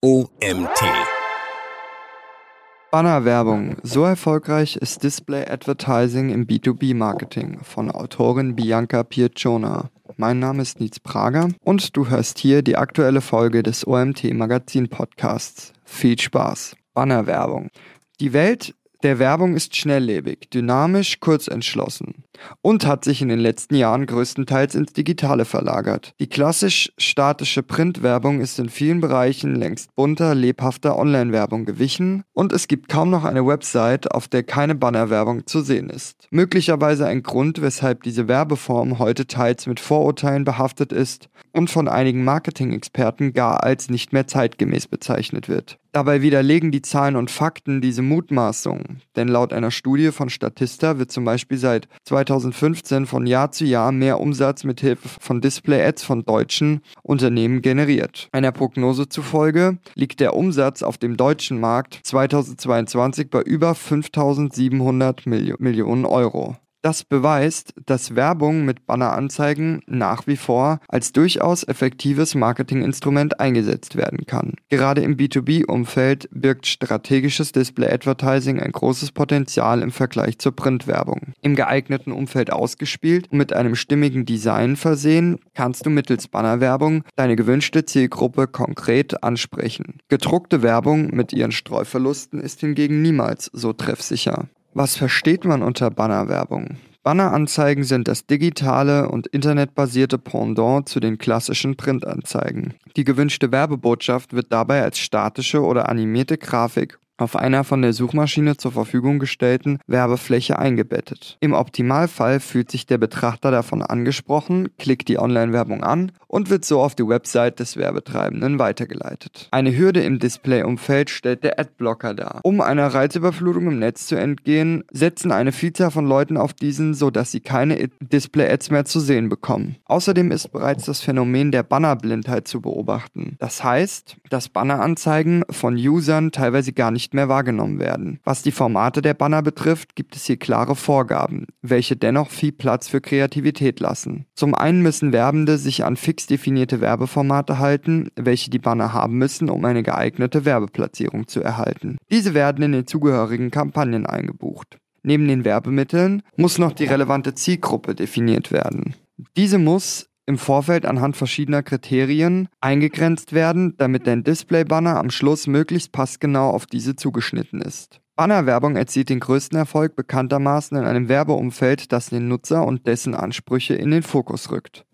OMT. Bannerwerbung. So erfolgreich ist Display Advertising im B2B-Marketing von Autorin Bianca Piacciona. Mein Name ist Nietz Prager und du hörst hier die aktuelle Folge des OMT Magazin Podcasts. Viel Spaß. Bannerwerbung. Die Welt der Werbung ist schnelllebig, dynamisch, kurzentschlossen und hat sich in den letzten Jahren größtenteils ins Digitale verlagert. Die klassisch statische Printwerbung ist in vielen Bereichen längst bunter, lebhafter Online-Werbung gewichen und es gibt kaum noch eine Website, auf der keine Bannerwerbung zu sehen ist. Möglicherweise ein Grund, weshalb diese Werbeform heute teils mit Vorurteilen behaftet ist und von einigen Marketing-Experten gar als nicht mehr zeitgemäß bezeichnet wird. Dabei widerlegen die Zahlen und Fakten diese Mutmaßung, denn laut einer Studie von Statista wird zum Beispiel seit 2015 von Jahr zu Jahr mehr Umsatz mit Hilfe von Display-Ads von deutschen Unternehmen generiert. Einer Prognose zufolge liegt der Umsatz auf dem deutschen Markt 2022 bei über 5700 Millionen Euro. Das beweist, dass Werbung mit Banneranzeigen nach wie vor als durchaus effektives Marketinginstrument eingesetzt werden kann. Gerade im B2B-Umfeld birgt strategisches Display-Advertising ein großes Potenzial im Vergleich zur Printwerbung. Im geeigneten Umfeld ausgespielt und mit einem stimmigen Design versehen, kannst du mittels Bannerwerbung deine gewünschte Zielgruppe konkret ansprechen. Gedruckte Werbung mit ihren Streuverlusten ist hingegen niemals so treffsicher. Was versteht man unter Bannerwerbung? Banneranzeigen sind das digitale und internetbasierte Pendant zu den klassischen Printanzeigen. Die gewünschte Werbebotschaft wird dabei als statische oder animierte Grafik auf einer von der Suchmaschine zur Verfügung gestellten Werbefläche eingebettet. Im Optimalfall fühlt sich der Betrachter davon angesprochen, klickt die Online-Werbung an und wird so auf die Website des Werbetreibenden weitergeleitet. Eine Hürde im Display-Umfeld stellt der Adblocker dar. Um einer Reizüberflutung im Netz zu entgehen, setzen eine Vielzahl von Leuten auf diesen, sodass sie keine Display-Ads mehr zu sehen bekommen. Außerdem ist bereits das Phänomen der Bannerblindheit zu beobachten. Das heißt, dass Banneranzeigen von Usern teilweise gar nicht nicht mehr wahrgenommen werden. Was die Formate der Banner betrifft, gibt es hier klare Vorgaben, welche dennoch viel Platz für Kreativität lassen. Zum einen müssen Werbende sich an fix definierte Werbeformate halten, welche die Banner haben müssen, um eine geeignete Werbeplatzierung zu erhalten. Diese werden in den zugehörigen Kampagnen eingebucht. Neben den Werbemitteln muss noch die relevante Zielgruppe definiert werden. Diese muss im Vorfeld anhand verschiedener Kriterien eingegrenzt werden, damit dein Display-Banner am Schluss möglichst passgenau auf diese zugeschnitten ist. Bannerwerbung erzielt den größten Erfolg bekanntermaßen in einem Werbeumfeld, das den Nutzer und dessen Ansprüche in den Fokus rückt.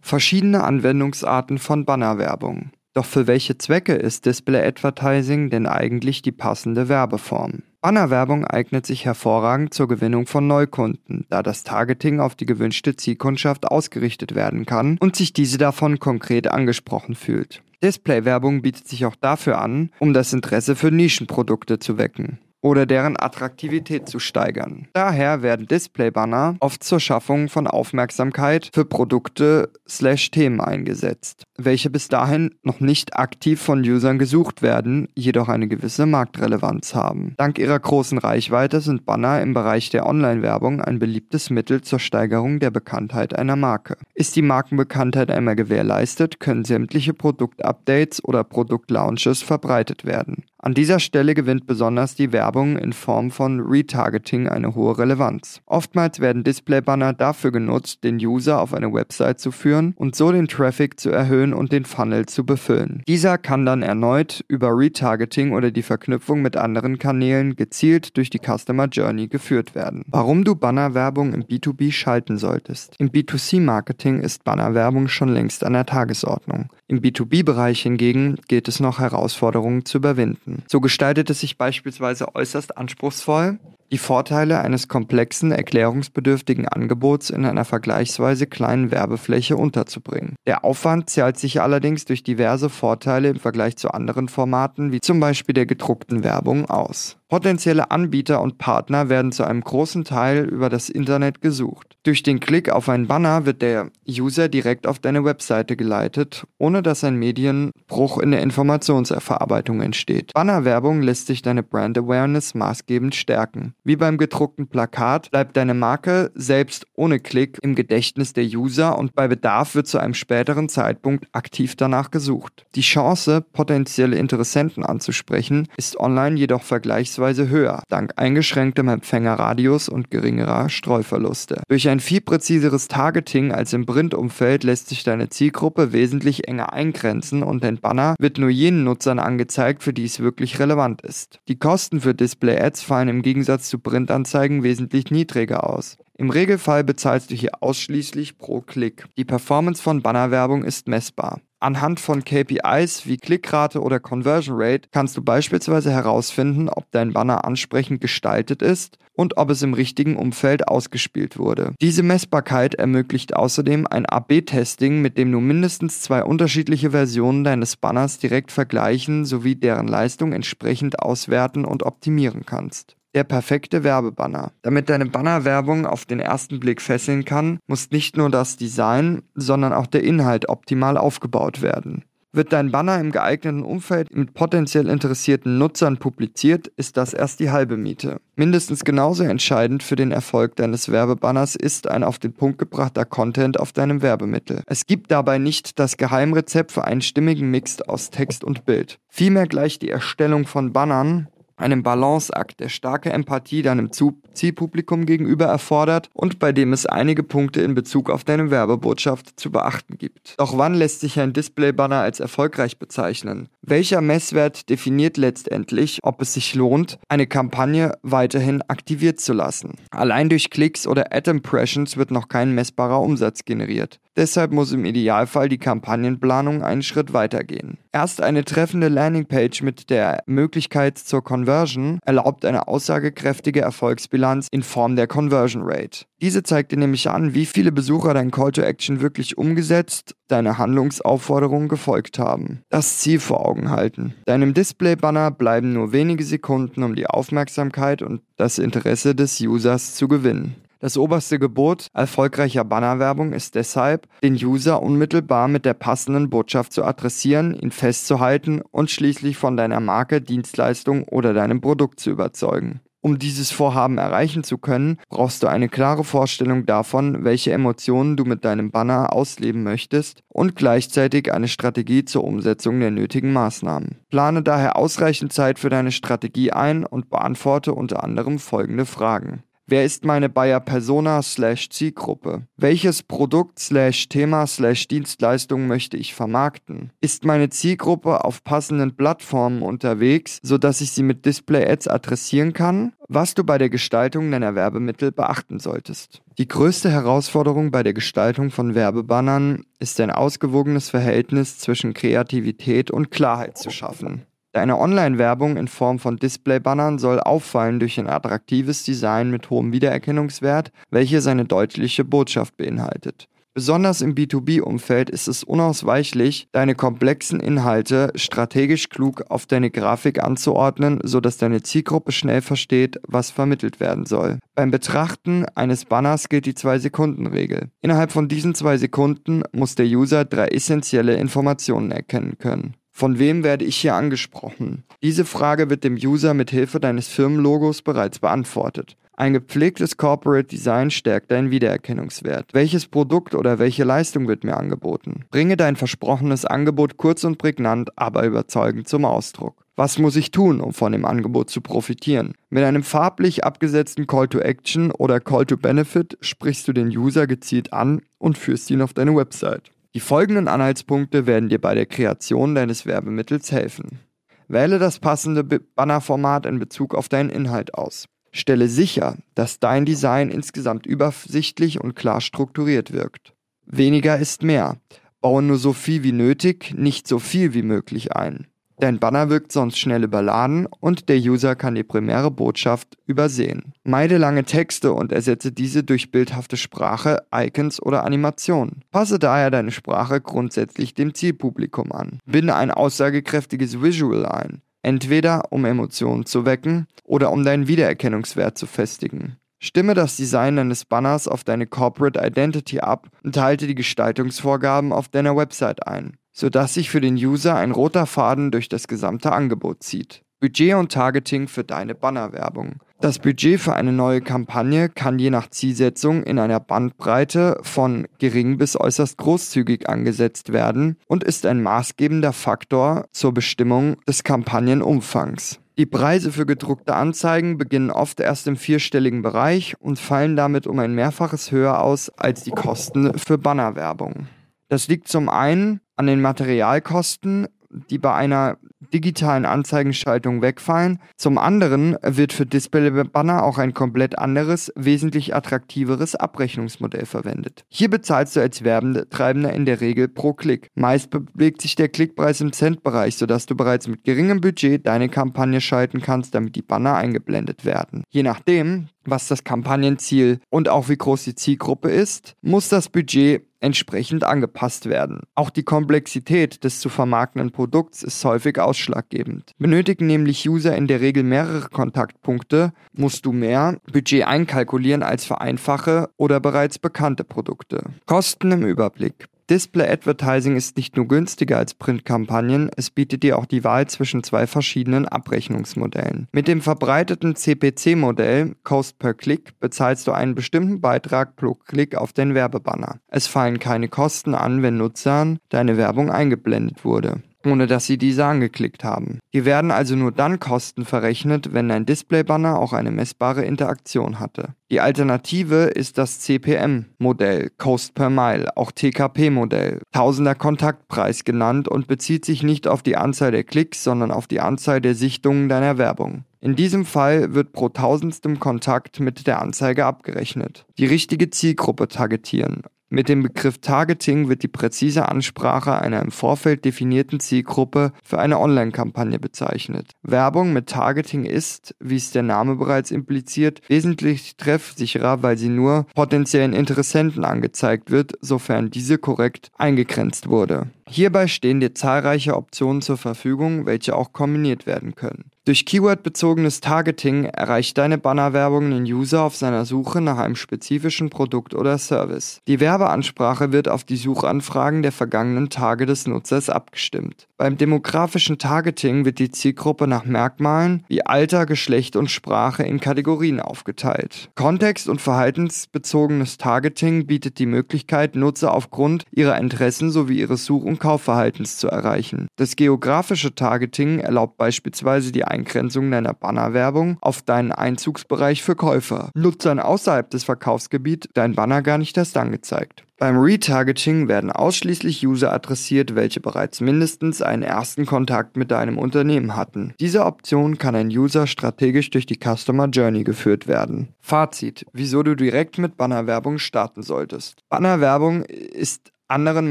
Verschiedene Anwendungsarten von Bannerwerbung. Doch für welche Zwecke ist Display Advertising denn eigentlich die passende Werbeform? Bannerwerbung eignet sich hervorragend zur Gewinnung von Neukunden, da das Targeting auf die gewünschte Zielkundschaft ausgerichtet werden kann und sich diese davon konkret angesprochen fühlt. Displaywerbung bietet sich auch dafür an, um das Interesse für Nischenprodukte zu wecken oder deren Attraktivität zu steigern. Daher werden Displaybanner oft zur Schaffung von Aufmerksamkeit für Produkte slash Themen eingesetzt, welche bis dahin noch nicht aktiv von Usern gesucht werden, jedoch eine gewisse Marktrelevanz haben. Dank ihrer großen Reichweite sind Banner im Bereich der Online-Werbung ein beliebtes Mittel zur Steigerung der Bekanntheit einer Marke. Ist die Markenbekanntheit einmal gewährleistet, können sämtliche Produktupdates oder Produktlaunches verbreitet werden. An dieser Stelle gewinnt besonders die Werbung in Form von Retargeting eine hohe Relevanz. Oftmals werden Displaybanner dafür genutzt, den User auf eine Website zu führen und so den Traffic zu erhöhen und den Funnel zu befüllen. Dieser kann dann erneut über Retargeting oder die Verknüpfung mit anderen Kanälen gezielt durch die Customer Journey geführt werden. Warum du Bannerwerbung im B2B schalten solltest. Im B2C-Marketing ist Bannerwerbung schon längst an der Tagesordnung. Im B2B-Bereich hingegen gilt es noch Herausforderungen zu überwinden. So gestaltet es sich beispielsweise äußerst anspruchsvoll, die Vorteile eines komplexen, erklärungsbedürftigen Angebots in einer vergleichsweise kleinen Werbefläche unterzubringen. Der Aufwand zahlt sich allerdings durch diverse Vorteile im Vergleich zu anderen Formaten, wie zum Beispiel der gedruckten Werbung, aus. Potenzielle Anbieter und Partner werden zu einem großen Teil über das Internet gesucht. Durch den Klick auf einen Banner wird der User direkt auf deine Webseite geleitet, ohne dass ein Medienbruch in der Informationsverarbeitung entsteht. Bannerwerbung lässt sich deine Brand Awareness maßgebend stärken. Wie beim gedruckten Plakat bleibt deine Marke selbst ohne Klick im Gedächtnis der User und bei Bedarf wird zu einem späteren Zeitpunkt aktiv danach gesucht. Die Chance, potenzielle Interessenten anzusprechen, ist online jedoch vergleichsweise höher, dank eingeschränktem Empfängerradius und geringerer Streuverluste. Durch ein viel präziseres Targeting als im Printumfeld lässt sich deine Zielgruppe wesentlich enger eingrenzen und dein Banner wird nur jenen Nutzern angezeigt, für die es wirklich relevant ist. Die Kosten für Display-Ads fallen im Gegensatz zu Printanzeigen wesentlich niedriger aus. Im Regelfall bezahlst du hier ausschließlich pro Klick. Die Performance von Bannerwerbung ist messbar. Anhand von KPIs wie Klickrate oder Conversion Rate kannst du beispielsweise herausfinden, ob dein Banner ansprechend gestaltet ist und ob es im richtigen Umfeld ausgespielt wurde. Diese Messbarkeit ermöglicht außerdem ein AB-Testing, mit dem du mindestens zwei unterschiedliche Versionen deines Banners direkt vergleichen sowie deren Leistung entsprechend auswerten und optimieren kannst. Der perfekte Werbebanner. Damit deine Bannerwerbung auf den ersten Blick fesseln kann, muss nicht nur das Design, sondern auch der Inhalt optimal aufgebaut werden. Wird dein Banner im geeigneten Umfeld mit potenziell interessierten Nutzern publiziert, ist das erst die halbe Miete. Mindestens genauso entscheidend für den Erfolg deines Werbebanners ist ein auf den Punkt gebrachter Content auf deinem Werbemittel. Es gibt dabei nicht das Geheimrezept für einen stimmigen Mix aus Text und Bild. Vielmehr gleicht die Erstellung von Bannern einem Balanceakt, der starke Empathie deinem Zielpublikum gegenüber erfordert und bei dem es einige Punkte in Bezug auf deine Werbebotschaft zu beachten gibt. Doch wann lässt sich ein Displaybanner als erfolgreich bezeichnen? Welcher Messwert definiert letztendlich, ob es sich lohnt, eine Kampagne weiterhin aktiviert zu lassen? Allein durch Klicks oder Ad-Impressions wird noch kein messbarer Umsatz generiert. Deshalb muss im Idealfall die Kampagnenplanung einen Schritt weitergehen. Erst eine treffende Landingpage mit der Möglichkeit zur Conversion erlaubt eine aussagekräftige Erfolgsbilanz in Form der Conversion Rate. Diese zeigt dir nämlich an, wie viele Besucher dein Call to Action wirklich umgesetzt, deine Handlungsaufforderung gefolgt haben. Das Ziel vor Augen halten. Deinem Display-Banner bleiben nur wenige Sekunden, um die Aufmerksamkeit und das Interesse des Users zu gewinnen. Das oberste Gebot erfolgreicher Bannerwerbung ist deshalb, den User unmittelbar mit der passenden Botschaft zu adressieren, ihn festzuhalten und schließlich von deiner Marke, Dienstleistung oder deinem Produkt zu überzeugen. Um dieses Vorhaben erreichen zu können, brauchst du eine klare Vorstellung davon, welche Emotionen du mit deinem Banner ausleben möchtest und gleichzeitig eine Strategie zur Umsetzung der nötigen Maßnahmen. Plane daher ausreichend Zeit für deine Strategie ein und beantworte unter anderem folgende Fragen. Wer ist meine Buyer Persona slash Zielgruppe? Welches Produkt slash Thema slash Dienstleistung möchte ich vermarkten? Ist meine Zielgruppe auf passenden Plattformen unterwegs, sodass ich sie mit Display Ads adressieren kann? Was du bei der Gestaltung deiner Werbemittel beachten solltest. Die größte Herausforderung bei der Gestaltung von Werbebannern ist ein ausgewogenes Verhältnis zwischen Kreativität und Klarheit zu schaffen. Deine Online-Werbung in Form von Display-Bannern soll auffallen durch ein attraktives Design mit hohem Wiedererkennungswert, welche seine deutliche Botschaft beinhaltet. Besonders im B2B-Umfeld ist es unausweichlich, deine komplexen Inhalte strategisch klug auf deine Grafik anzuordnen, sodass deine Zielgruppe schnell versteht, was vermittelt werden soll. Beim Betrachten eines Banners gilt die 2-Sekunden-Regel. Innerhalb von diesen zwei Sekunden muss der User drei essentielle Informationen erkennen können. Von wem werde ich hier angesprochen? Diese Frage wird dem User mit Hilfe deines Firmenlogos bereits beantwortet. Ein gepflegtes Corporate Design stärkt deinen Wiedererkennungswert. Welches Produkt oder welche Leistung wird mir angeboten? Bringe dein versprochenes Angebot kurz und prägnant, aber überzeugend zum Ausdruck. Was muss ich tun, um von dem Angebot zu profitieren? Mit einem farblich abgesetzten Call to Action oder Call to Benefit sprichst du den User gezielt an und führst ihn auf deine Website. Die folgenden Anhaltspunkte werden dir bei der Kreation deines Werbemittels helfen. Wähle das passende Bannerformat in Bezug auf deinen Inhalt aus. Stelle sicher, dass dein Design insgesamt übersichtlich und klar strukturiert wirkt. Weniger ist mehr. Baue nur so viel wie nötig, nicht so viel wie möglich ein. Dein Banner wirkt sonst schnell überladen und der User kann die primäre Botschaft übersehen. Meide lange Texte und ersetze diese durch bildhafte Sprache, Icons oder Animationen. Passe daher deine Sprache grundsätzlich dem Zielpublikum an. Binde ein aussagekräftiges Visual ein. entweder um Emotionen zu wecken oder um deinen Wiedererkennungswert zu festigen. Stimme das Design deines Banners auf deine Corporate Identity ab und halte die Gestaltungsvorgaben auf deiner Website ein, sodass sich für den User ein roter Faden durch das gesamte Angebot zieht. Budget und Targeting für deine Bannerwerbung. Das Budget für eine neue Kampagne kann je nach Zielsetzung in einer Bandbreite von gering bis äußerst großzügig angesetzt werden und ist ein maßgebender Faktor zur Bestimmung des Kampagnenumfangs. Die Preise für gedruckte Anzeigen beginnen oft erst im vierstelligen Bereich und fallen damit um ein Mehrfaches höher aus als die Kosten für Bannerwerbung. Das liegt zum einen an den Materialkosten, die bei einer digitalen Anzeigenschaltung wegfallen. Zum anderen wird für Display-Banner auch ein komplett anderes, wesentlich attraktiveres Abrechnungsmodell verwendet. Hier bezahlst du als Werbetreibender in der Regel pro Klick. Meist bewegt sich der Klickpreis im Centbereich, sodass du bereits mit geringem Budget deine Kampagne schalten kannst, damit die Banner eingeblendet werden. Je nachdem, was das Kampagnenziel und auch wie groß die Zielgruppe ist, muss das Budget entsprechend angepasst werden. Auch die Komplexität des zu vermarktenden Produkts ist häufig ausschlaggebend. Benötigen nämlich User in der Regel mehrere Kontaktpunkte, musst du mehr Budget einkalkulieren als für einfache oder bereits bekannte Produkte. Kosten im Überblick. Display Advertising ist nicht nur günstiger als Printkampagnen, es bietet dir auch die Wahl zwischen zwei verschiedenen Abrechnungsmodellen. Mit dem verbreiteten CPC-Modell Cost per Click bezahlst du einen bestimmten Beitrag pro Klick auf den Werbebanner. Es fallen keine Kosten an, wenn Nutzern deine Werbung eingeblendet wurde ohne dass sie diese angeklickt haben. Die werden also nur dann Kosten verrechnet, wenn dein Displaybanner auch eine messbare Interaktion hatte. Die Alternative ist das CPM-Modell, Cost per Mile, auch TKP-Modell, Tausender Kontaktpreis genannt und bezieht sich nicht auf die Anzahl der Klicks, sondern auf die Anzahl der Sichtungen deiner Werbung. In diesem Fall wird pro tausendstem Kontakt mit der Anzeige abgerechnet. Die richtige Zielgruppe targetieren. Mit dem Begriff Targeting wird die präzise Ansprache einer im Vorfeld definierten Zielgruppe für eine Online-Kampagne bezeichnet. Werbung mit Targeting ist, wie es der Name bereits impliziert, wesentlich treffsicherer, weil sie nur potenziellen Interessenten angezeigt wird, sofern diese korrekt eingegrenzt wurde. Hierbei stehen dir zahlreiche Optionen zur Verfügung, welche auch kombiniert werden können. Durch Keyword-bezogenes Targeting erreicht deine Bannerwerbung den User auf seiner Suche nach einem spezifischen Produkt oder Service. Die Werbeansprache wird auf die Suchanfragen der vergangenen Tage des Nutzers abgestimmt. Beim demografischen Targeting wird die Zielgruppe nach Merkmalen wie Alter, Geschlecht und Sprache in Kategorien aufgeteilt. Kontext- und verhaltensbezogenes Targeting bietet die Möglichkeit, Nutzer aufgrund ihrer Interessen sowie ihres Such- und Kaufverhaltens zu erreichen. Das geografische Targeting erlaubt beispielsweise die Eingrenzung deiner Bannerwerbung auf deinen Einzugsbereich für Käufer. Nutzern außerhalb des Verkaufsgebiets dein Banner gar nicht erst angezeigt. Beim Retargeting werden ausschließlich User adressiert, welche bereits mindestens einen ersten Kontakt mit deinem Unternehmen hatten. Diese Option kann ein User strategisch durch die Customer Journey geführt werden. Fazit, wieso du direkt mit Bannerwerbung starten solltest. Bannerwerbung ist anderen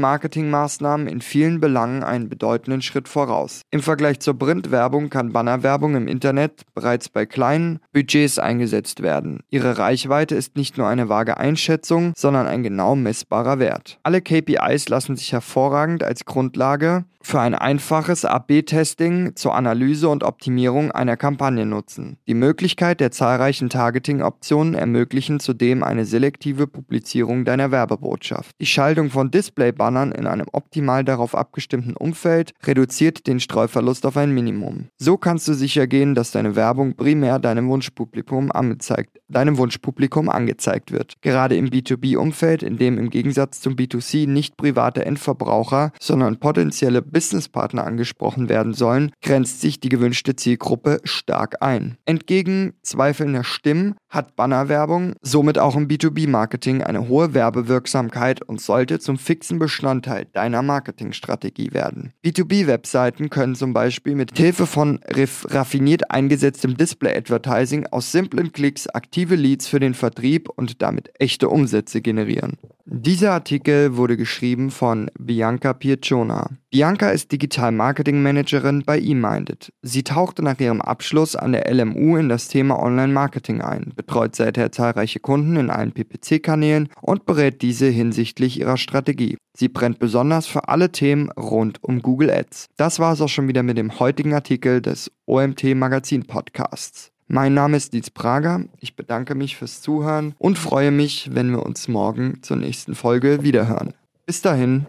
Marketingmaßnahmen in vielen Belangen einen bedeutenden Schritt voraus. Im Vergleich zur Printwerbung kann Bannerwerbung im Internet bereits bei kleinen Budgets eingesetzt werden. Ihre Reichweite ist nicht nur eine vage Einschätzung, sondern ein genau messbarer Wert. Alle KPIs lassen sich hervorragend als Grundlage für ein einfaches AB-Testing zur Analyse und Optimierung einer Kampagne nutzen. Die Möglichkeit der zahlreichen Targeting-Optionen ermöglichen zudem eine selektive Publizierung deiner Werbebotschaft. Die Schaltung von Dis Display-Bannern in einem optimal darauf abgestimmten Umfeld reduziert den Streuverlust auf ein Minimum. So kannst du sicher gehen, dass deine Werbung primär deinem Wunschpublikum angezeigt, deinem Wunschpublikum angezeigt wird. Gerade im B2B-Umfeld, in dem im Gegensatz zum B2C nicht private Endverbraucher, sondern potenzielle Businesspartner angesprochen werden sollen, grenzt sich die gewünschte Zielgruppe stark ein. Entgegen zweifelnder Stimmen hat Bannerwerbung somit auch im B2B-Marketing eine hohe Werbewirksamkeit und sollte zum fixen Bestandteil deiner Marketingstrategie werden. B2B-Webseiten können zum Beispiel mit Hilfe von raffiniert eingesetztem Display-Advertising aus simplen Klicks aktive Leads für den Vertrieb und damit echte Umsätze generieren. Dieser Artikel wurde geschrieben von Bianca Piacciona. Bianca ist Digital Marketing Managerin bei eMinded. Sie tauchte nach ihrem Abschluss an der LMU in das Thema Online Marketing ein, betreut seither zahlreiche Kunden in allen PPC-Kanälen und berät diese hinsichtlich ihrer Strategie. Sie brennt besonders für alle Themen rund um Google Ads. Das war es auch schon wieder mit dem heutigen Artikel des OMT Magazin Podcasts. Mein Name ist Dietz Prager. Ich bedanke mich fürs Zuhören und freue mich, wenn wir uns morgen zur nächsten Folge wiederhören. Bis dahin,